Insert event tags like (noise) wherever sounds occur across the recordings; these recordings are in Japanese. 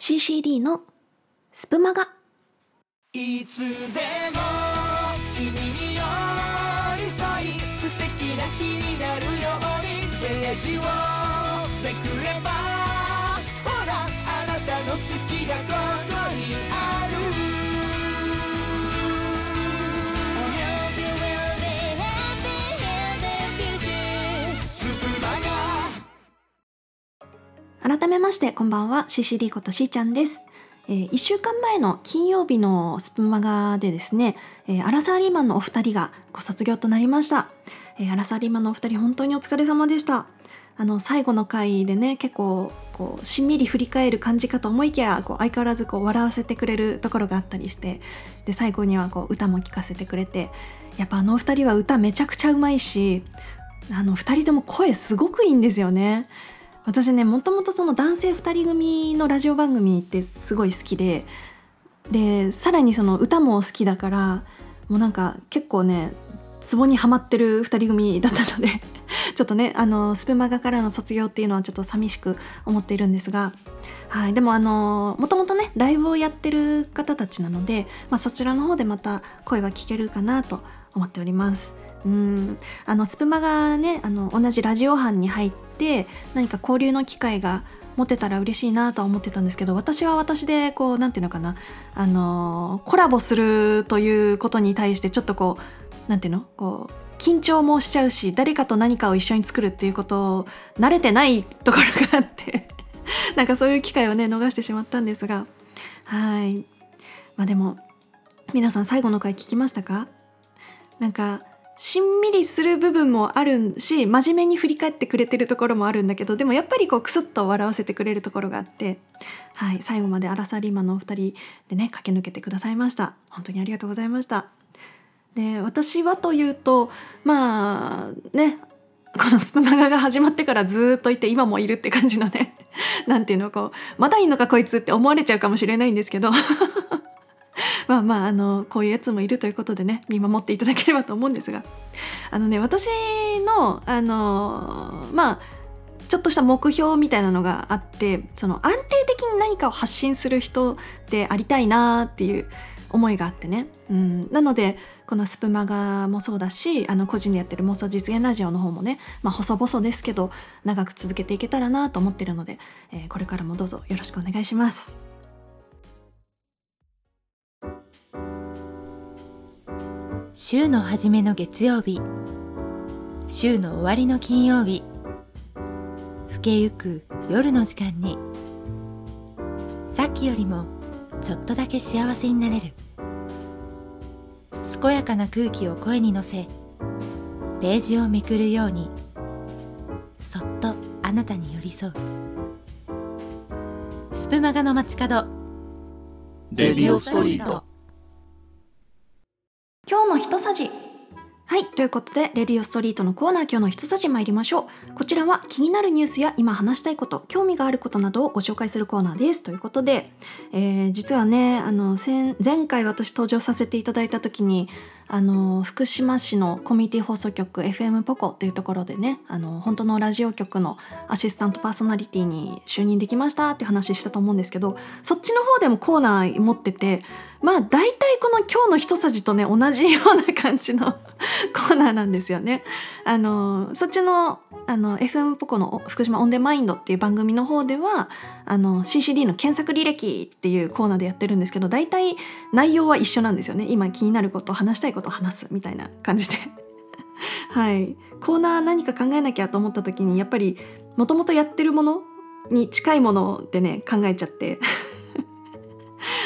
CCD のスプマガ。いつでも君に寄り添い素敵な日になるようにページをめくればほらあなたの好きがここにある改めましてこんばんは CCD ことしーちゃんです、え1週間前の金曜日のスプマガでですね、えーアラサーリーマンのお二人がご卒業となりました、えーアラサーリーマンのお二人本当にお疲れ様でした。あの最後の回でね結構こうしんみり振り返る感じかと思いきやこう相変わらずこう笑わせてくれるところがあったりしてで最後にはこう歌も聴かせてくれてやっぱあのお二人は歌めちゃくちゃうまいしあの二人とも声すごくいいんですよね。私ねもともとその男性2人組のラジオ番組ってすごい好きででさらにその歌も好きだからもうなんか結構ねツボにはまってる2人組だったので (laughs) ちょっとねあのスペマガからの卒業っていうのはちょっと寂しく思っているんですが、はい、でもあのもともとねライブをやってる方たちなので、まあ、そちらの方でまた声は聞けるかなと思っております。うん。あのスプマがねあの同じラジオ班に入って何か交流の機会が持てたら嬉しいなとは思ってたんですけど私は私でこうなんていうのかな。あのコラボするということに対してちょっとこうなんていうの？こう緊張もしちゃうし誰かと何かを一緒に作るっていうことを慣れてないところがあって (laughs) なんかそういう機会をね逃してしまったんですが。はい。まあでも皆さん最後の回聞きましたか？なんかしんみりする部分もあるし真面目に振り返ってくれてるところもあるんだけどでもやっぱりこうクスッと笑わせてくれるところがあって、はい、最後までアラサリーマンのお二人でね駆け抜けてくださいました。本当にありがとうございました。で私はというとまあねこのスプマガが始まってからずっといて今もいるって感じのねなんていうのこうまだいんのかこいつって思われちゃうかもしれないんですけど。(laughs) まあまああのこういうやつもいるということでね見守っていただければと思うんですが。あのね私のあのまあちょっとした目標みたいなのがあってその安定的に何かを発信する人でありたいなっていう思いがあってね、うん、なのでこのスプマガもそうだしあの個人でやってる妄想実現ラジオの方もね、まあ、細々ですけど長く続けていけたらなと思ってるので、えーこれからもどうぞよろしくお願いします。週の初めの月曜日。週の終わりの金曜日。更けゆく夜の時間に。さっきよりもちょっとだけ幸せになれる。健やかな空気を声に乗せページをめくるようにそっとあなたに寄り添う。スプマガの街角。レディオストリート。今日の一さじ。はいということでレディオストリートのコーナー今日の一さじ参りましょう。こちらは気になるニュースや今話したいこと興味があることなどをご紹介するコーナーです。ということで、えー実はねあの前回私登場させていただいた時にあの福島市のコミュニティ放送局 FM ポコっていうところでねあの本当のラジオ局のアシスタントパーソナリティに就任できましたっていう話したと思うんですけどそっちの方でもコーナー持っててまあ大体この今日の一さじとね同じような感じの (laughs) コーナーなんですよね。あのそっちのあの FM ポコの福島オンデマインドっていう番組の方ではあの CCD の検索履歴っていうコーナーでやってるんですけど大体内容は一緒なんですよね。今気になること話したいことを話すみたいな感じで。(laughs) はい。コーナー何か考えなきゃと思った時にやっぱりもともとやってるものに近いものでね考えちゃって。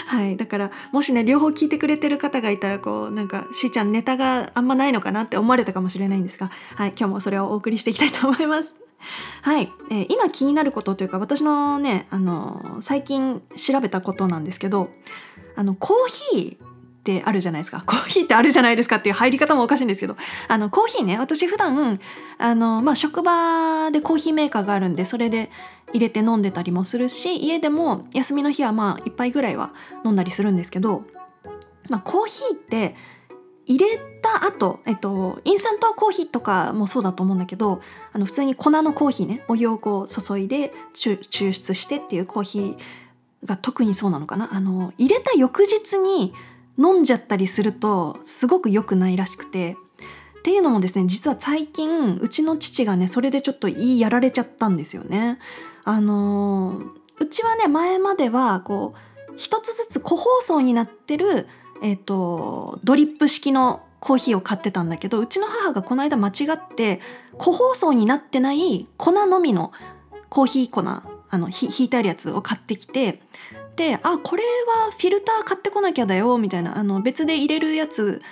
はい。だからもしね両方聞いてくれてる方がいたらこうなんかしーちゃんネタがあんまないのかなって思われたかもしれないんですがはい。今日もそれをお送りしていきたいと思います。(laughs) はい、えー今気になることというか私のねあの最近調べたことなんですけどあのコーヒーってあるじゃないですか。コーヒーってあるじゃないですかっていう入り方もおかしいんですけど。あのコーヒーね私普段あのまあ職場でコーヒーメーカーがあるんでそれで入れて飲んでたりもするし家でも休みの日はまあ一杯ぐらいは飲んだりするんですけど、まあ、コーヒーって入れた後、えっと、インスタントコーヒーとかもそうだと思うんだけどあの普通に粉のコーヒーねお湯をこう注いで抽抽出してっていうコーヒーが特にそうなのかな。あの入れた翌日に飲んじゃったりするとすごく良くないらしくてっていうのもですね実は最近うちの父がねそれでちょっといいやられちゃったんですよね。あのうちはね前まではこう一つずつ個包装になってる、えーと、ドリップ式のコーヒーを買ってたんだけどうちの母がこの間間違って個包装になってない粉のみのコーヒー粉あのひ引いてあるやつを買ってきてであこれはフィルター買ってこなきゃだよみたいなあの別で入れるやつ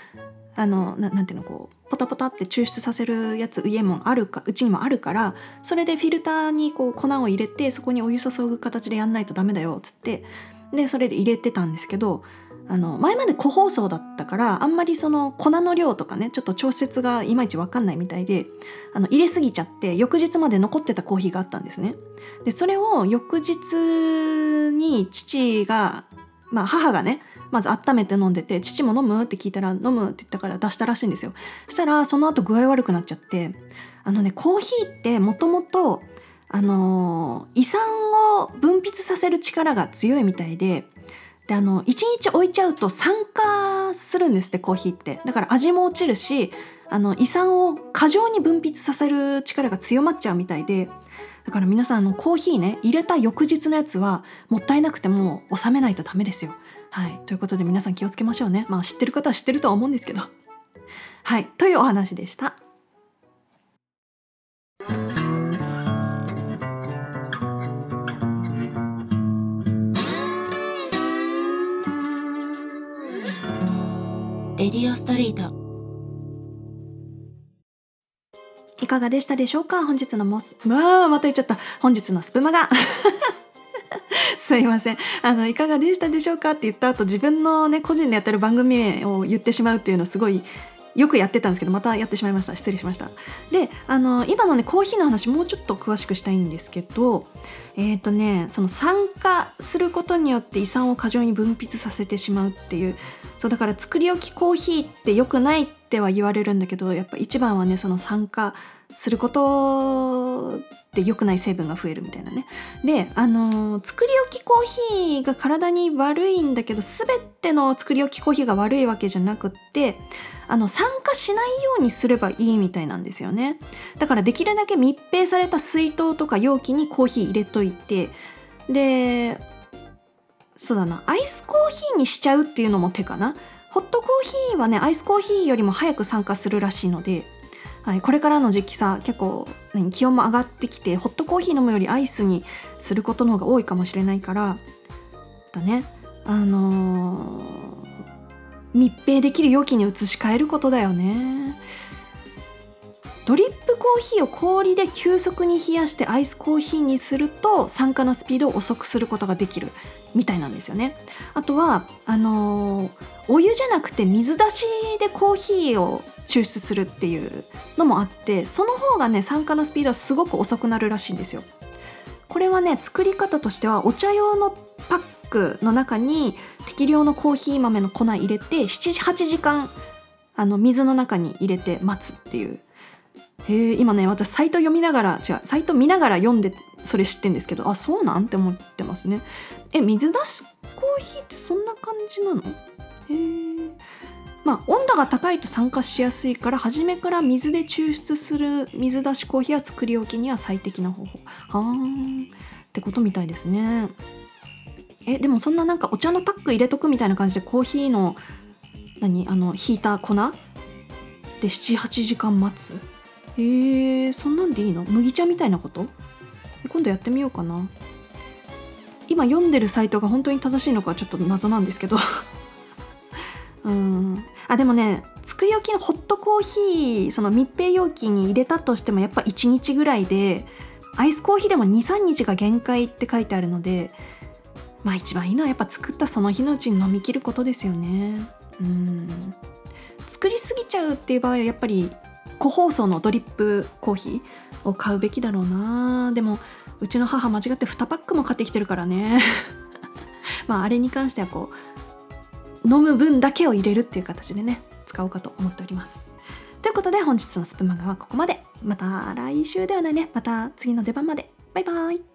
あのななんていうのこうポタポタって抽出させるやつ家もあるかうちにもあるからそれでフィルターにこう粉を入れてそこにお湯注ぐ形でやんないとダメだよっつってでそれで入れてたんですけどあの前まで個包装だったからあんまりその粉の量とかねちょっと調節がいまいち分かんないみたいであの入れすぎちゃって翌日まで残ってたコーヒーがあったんですね。でそれを翌日に父がまあ母がねまず温めて飲んでて父も飲むって聞いたら飲むって言ったから出したらしいんですよ。そしたらその後具合悪くなっちゃってあのねコーヒーってもともとあの胃酸を分泌させる力が強いみたいでであの1日置いちゃうと酸化するんですってコーヒーってだから味も落ちるしあの胃酸を過剰に分泌させる力が強まっちゃうみたいでだから皆さんあのコーヒーね入れた翌日のやつはもったいなくても収めないとダメですよ。はいということで皆さん気をつけましょうねまあ知ってる方は知ってるとは思うんですけど。はいというお話でした。レディオストリート。いかがでしたでしょうか？本日のモスまあまた言っちゃった。本日のスプマが。(laughs) すいません。あのいかがでしたでしょうか？って言った後自分のね個人でやってる番組名を言ってしまうっていうのすごいよくやってたんですけどまたやってしまいました。失礼しました。であの今のねコーヒーの話もうちょっと詳しくしたいんですけどえっ、ー、とねその酸化することによって胃酸を過剰に分泌させてしまうっていうそうだから作り置きコーヒーって良くないっては言われるんだけどやっぱ一番はねその酸化することで良くない成分が増えるみたいなね。で、あのー、作り置きコーヒーが体に悪いんだけど全ての作り置きコーヒーが悪いわけじゃなくってあの酸化しないようにすればいいみたいなんですよね。だからできるだけ密閉された水筒とか容器にコーヒー入れといてでそうだなアイスコーヒーにしちゃうっていうのも手かな。ホットコーヒーはねアイスコーヒーよりも早く酸化するらしいのではい、これからの時期さ結構気温も上がってきてホットコーヒー飲むよりアイスにすることの方が多いかもしれないからだね。あのー、密閉できる容器に移し替えることだよね。ドリップコーヒーを氷で急速に冷やしてアイスコーヒーにすると酸化のスピードを遅くすることができるみたいなんですよね。あとはあのー、お湯じゃなくて水出しでコーヒーを抽出するっていうのもあってその方がね酸化のスピードはすごく遅くなるらしいんですよ。これはね作り方としてはお茶用のパックの中に適量のコーヒー豆の粉入れて78時間あの水の中に入れて待つっていう。へ今ね私サイト読みながら違うサイト見ながら読んでそれ知ってんですけどあそうなん？って思ってますね。え水出しコーヒーってそんな感じなの？へえまあ、温度が高いと酸化しやすいから初めから水で抽出する水出しコーヒーは作り置きには最適な方法。はーんってことみたいですね。えでもそんななんかお茶のパック入れとくみたいな感じでコーヒーの何？あのひいた粉？で78時間待つ？えー、そんなんでいいの？麦茶みたいなこと？今度やってみようかな。今読んでるサイトが本当に正しいのかちょっと謎なんですけど。(laughs) うん。あでもね作り置きのホットコーヒーその密閉容器に入れたとしてもやっぱ1日ぐらいでアイスコーヒーでも23日が限界って書いてあるのでまあ一番いいのはやっぱ作ったその日のうちに飲み切ることですよね。うん。作りすぎちゃうっていう場合はやっぱり個包装のドリップコーヒーを買うべきだろうな。でもうちの母間違って2パックも買ってきてるからね。(laughs) まああれに関してはこう飲む分だけを入れるっていう形でね使おうかと思っております。ということで本日のスプマガはここまで。また来週ではないね。また次の出番まで。バイバイ。